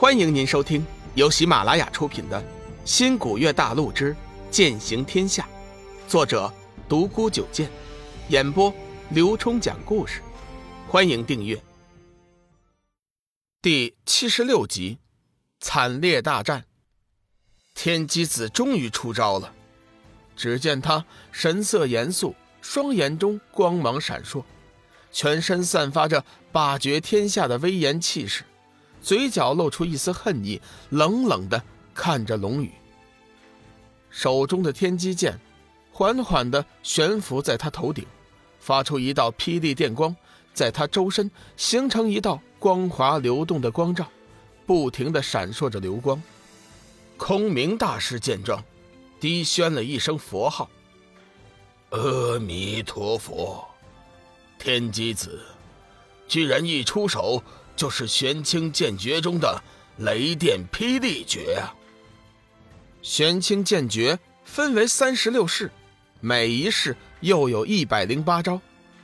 欢迎您收听由喜马拉雅出品的《新古月大陆之剑行天下》，作者独孤九剑，演播刘冲讲故事。欢迎订阅。第七十六集，惨烈大战。天机子终于出招了。只见他神色严肃，双眼中光芒闪烁，全身散发着霸绝天下的威严气势。嘴角露出一丝恨意，冷冷的看着龙宇。手中的天机剑缓缓的悬浮在他头顶，发出一道霹雳电光，在他周身形成一道光滑流动的光照，不停的闪烁着流光。空明大师见状，低宣了一声佛号：“阿弥陀佛。”天机子居然一出手。就是玄清剑诀中的雷电霹雳诀啊！玄清剑诀分为三十六式，每一式又有一百零八招，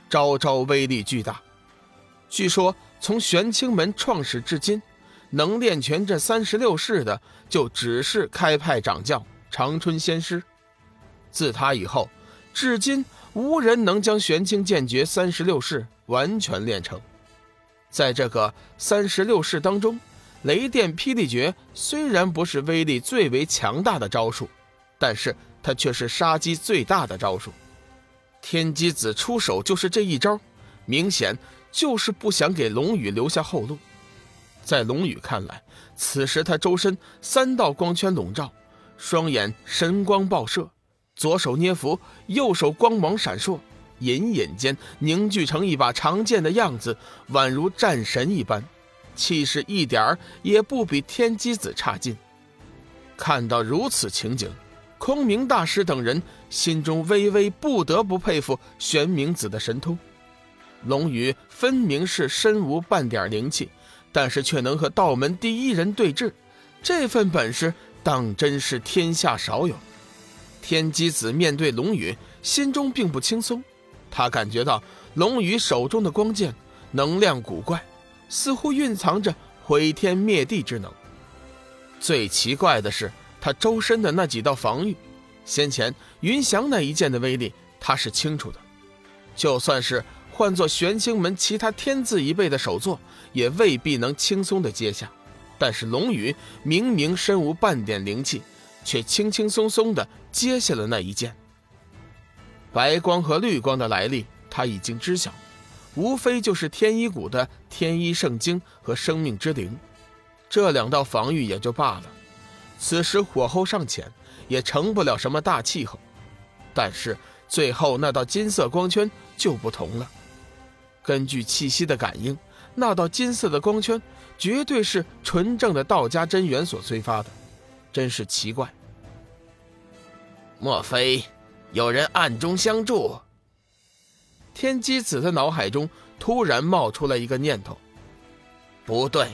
招招威力巨大。据说从玄清门创始至今，能练全这三十六式的，就只是开派掌教长春仙师。自他以后，至今无人能将玄清剑诀三十六式完全练成。在这个三十六式当中，雷电霹雳诀虽然不是威力最为强大的招数，但是它却是杀机最大的招数。天机子出手就是这一招，明显就是不想给龙宇留下后路。在龙宇看来，此时他周身三道光圈笼罩，双眼神光爆射，左手捏符，右手光芒闪烁。隐隐间凝聚成一把长剑的样子，宛如战神一般，气势一点儿也不比天机子差劲。看到如此情景，空明大师等人心中微微不得不佩服玄冥子的神通。龙宇分明是身无半点灵气，但是却能和道门第一人对峙，这份本事当真是天下少有。天机子面对龙宇，心中并不轻松。他感觉到龙宇手中的光剑能量古怪，似乎蕴藏着毁天灭地之能。最奇怪的是，他周身的那几道防御，先前云翔那一剑的威力他是清楚的。就算是换做玄清门其他天字一辈的首座，也未必能轻松的接下。但是龙宇明明身无半点灵气，却轻轻松松的接下了那一剑。白光和绿光的来历，他已经知晓，无非就是天一谷的天一圣经和生命之灵，这两道防御也就罢了。此时火候尚浅，也成不了什么大气候。但是最后那道金色光圈就不同了。根据气息的感应，那道金色的光圈绝对是纯正的道家真元所催发的，真是奇怪。莫非？有人暗中相助。天机子的脑海中突然冒出了一个念头，不对。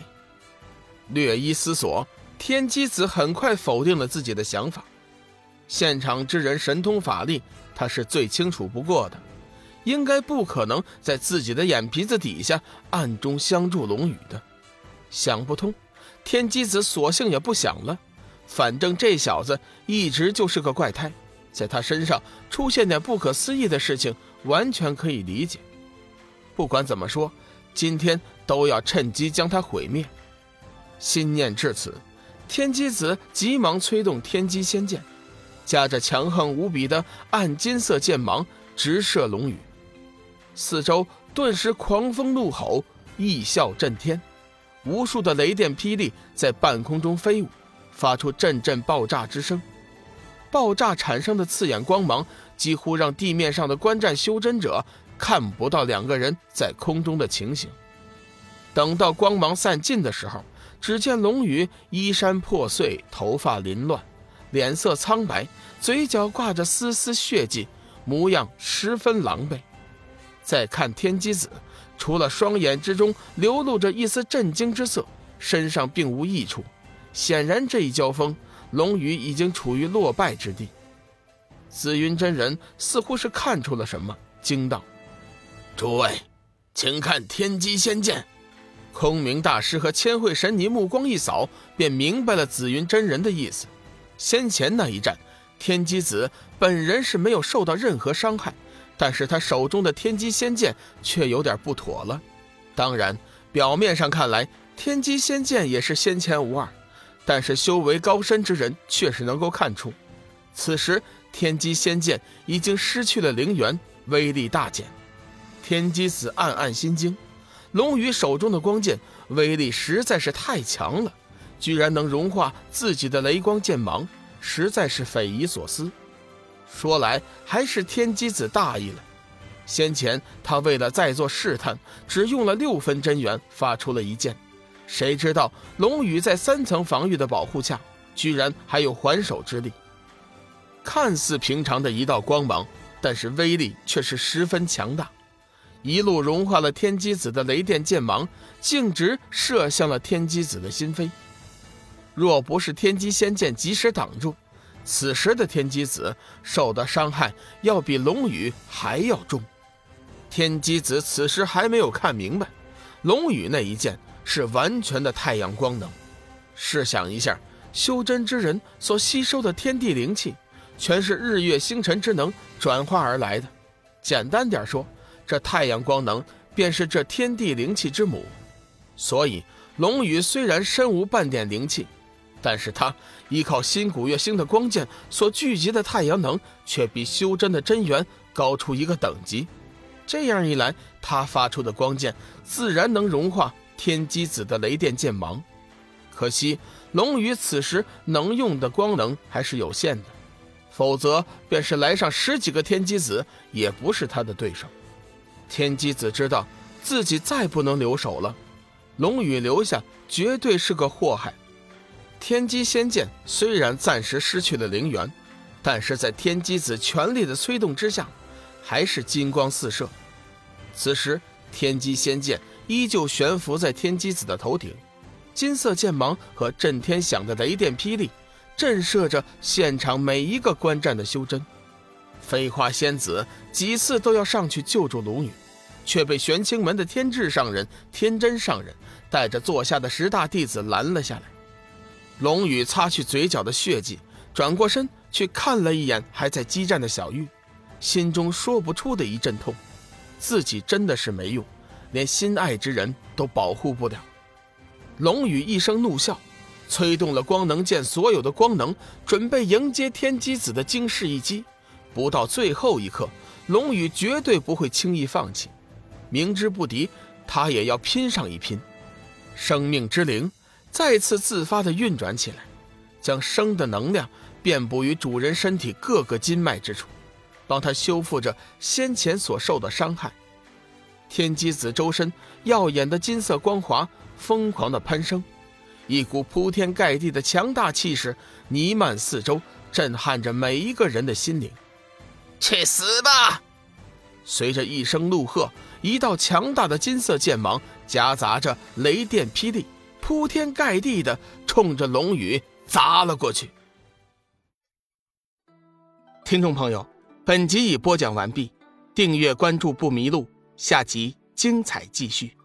略一思索，天机子很快否定了自己的想法。现场之人神通法力，他是最清楚不过的，应该不可能在自己的眼皮子底下暗中相助龙宇的。想不通，天机子索性也不想了，反正这小子一直就是个怪胎。在他身上出现点不可思议的事情，完全可以理解。不管怎么说，今天都要趁机将他毁灭。心念至此，天机子急忙催动天机仙剑，夹着强横无比的暗金色剑芒，直射龙宇。四周顿时狂风怒吼，异啸震天，无数的雷电霹雳在半空中飞舞，发出阵阵爆炸之声。爆炸产生的刺眼光芒，几乎让地面上的观战修真者看不到两个人在空中的情形。等到光芒散尽的时候，只见龙宇衣衫破碎，头发凌乱，脸色苍白，嘴角挂着丝丝血迹，模样十分狼狈。再看天机子，除了双眼之中流露着一丝震惊之色，身上并无异处。显然这一交锋。龙宇已经处于落败之地，紫云真人似乎是看出了什么，惊道：“诸位，请看天机仙剑！”空明大师和千惠神尼目光一扫，便明白了紫云真人的意思。先前那一战，天机子本人是没有受到任何伤害，但是他手中的天机仙剑却有点不妥了。当然，表面上看来，天机仙剑也是先前无二，但是修为高深之人确实能够看出，此时天机仙剑已经失去了灵元，威力大减。天机子暗暗心惊。龙宇手中的光剑威力实在是太强了，居然能融化自己的雷光剑芒，实在是匪夷所思。说来还是天机子大意了，先前他为了再做试探，只用了六分真元发出了一剑，谁知道龙宇在三层防御的保护下，居然还有还手之力。看似平常的一道光芒，但是威力却是十分强大。一路融化了天机子的雷电剑芒，径直射向了天机子的心扉。若不是天机仙剑及时挡住，此时的天机子受的伤害要比龙宇还要重。天机子此时还没有看明白，龙宇那一剑是完全的太阳光能。试想一下，修真之人所吸收的天地灵气，全是日月星辰之能转化而来的。简单点说。这太阳光能便是这天地灵气之母，所以龙宇虽然身无半点灵气，但是他依靠新古月星的光剑所聚集的太阳能，却比修真的真元高出一个等级。这样一来，他发出的光剑自然能融化天机子的雷电剑芒。可惜龙宇此时能用的光能还是有限的，否则便是来上十几个天机子，也不是他的对手。天机子知道自己再不能留守了，龙宇留下绝对是个祸害。天机仙剑虽然暂时失去了灵元，但是在天机子全力的催动之下，还是金光四射。此时，天机仙剑依旧悬浮在天机子的头顶，金色剑芒和震天响的雷电霹雳，震慑着现场每一个观战的修真。飞花仙子几次都要上去救助龙女，却被玄清门的天智上人、天真上人带着座下的十大弟子拦了下来。龙宇擦去嘴角的血迹，转过身去看了一眼还在激战的小玉，心中说不出的一阵痛。自己真的是没用，连心爱之人都保护不了。龙宇一声怒笑，催动了光能剑所有的光能，准备迎接天机子的惊世一击。不到最后一刻，龙宇绝对不会轻易放弃。明知不敌，他也要拼上一拼。生命之灵再次自发地运转起来，将生的能量遍布于主人身体各个筋脉之处，帮他修复着先前所受的伤害。天机子周身耀眼的金色光华疯狂地攀升，一股铺天盖地的强大气势弥漫四周，震撼着每一个人的心灵。去死吧！随着一声怒喝，一道强大的金色剑芒夹杂着雷电霹雳，铺天盖地的冲着龙宇砸了过去。听众朋友，本集已播讲完毕，订阅关注不迷路，下集精彩继续。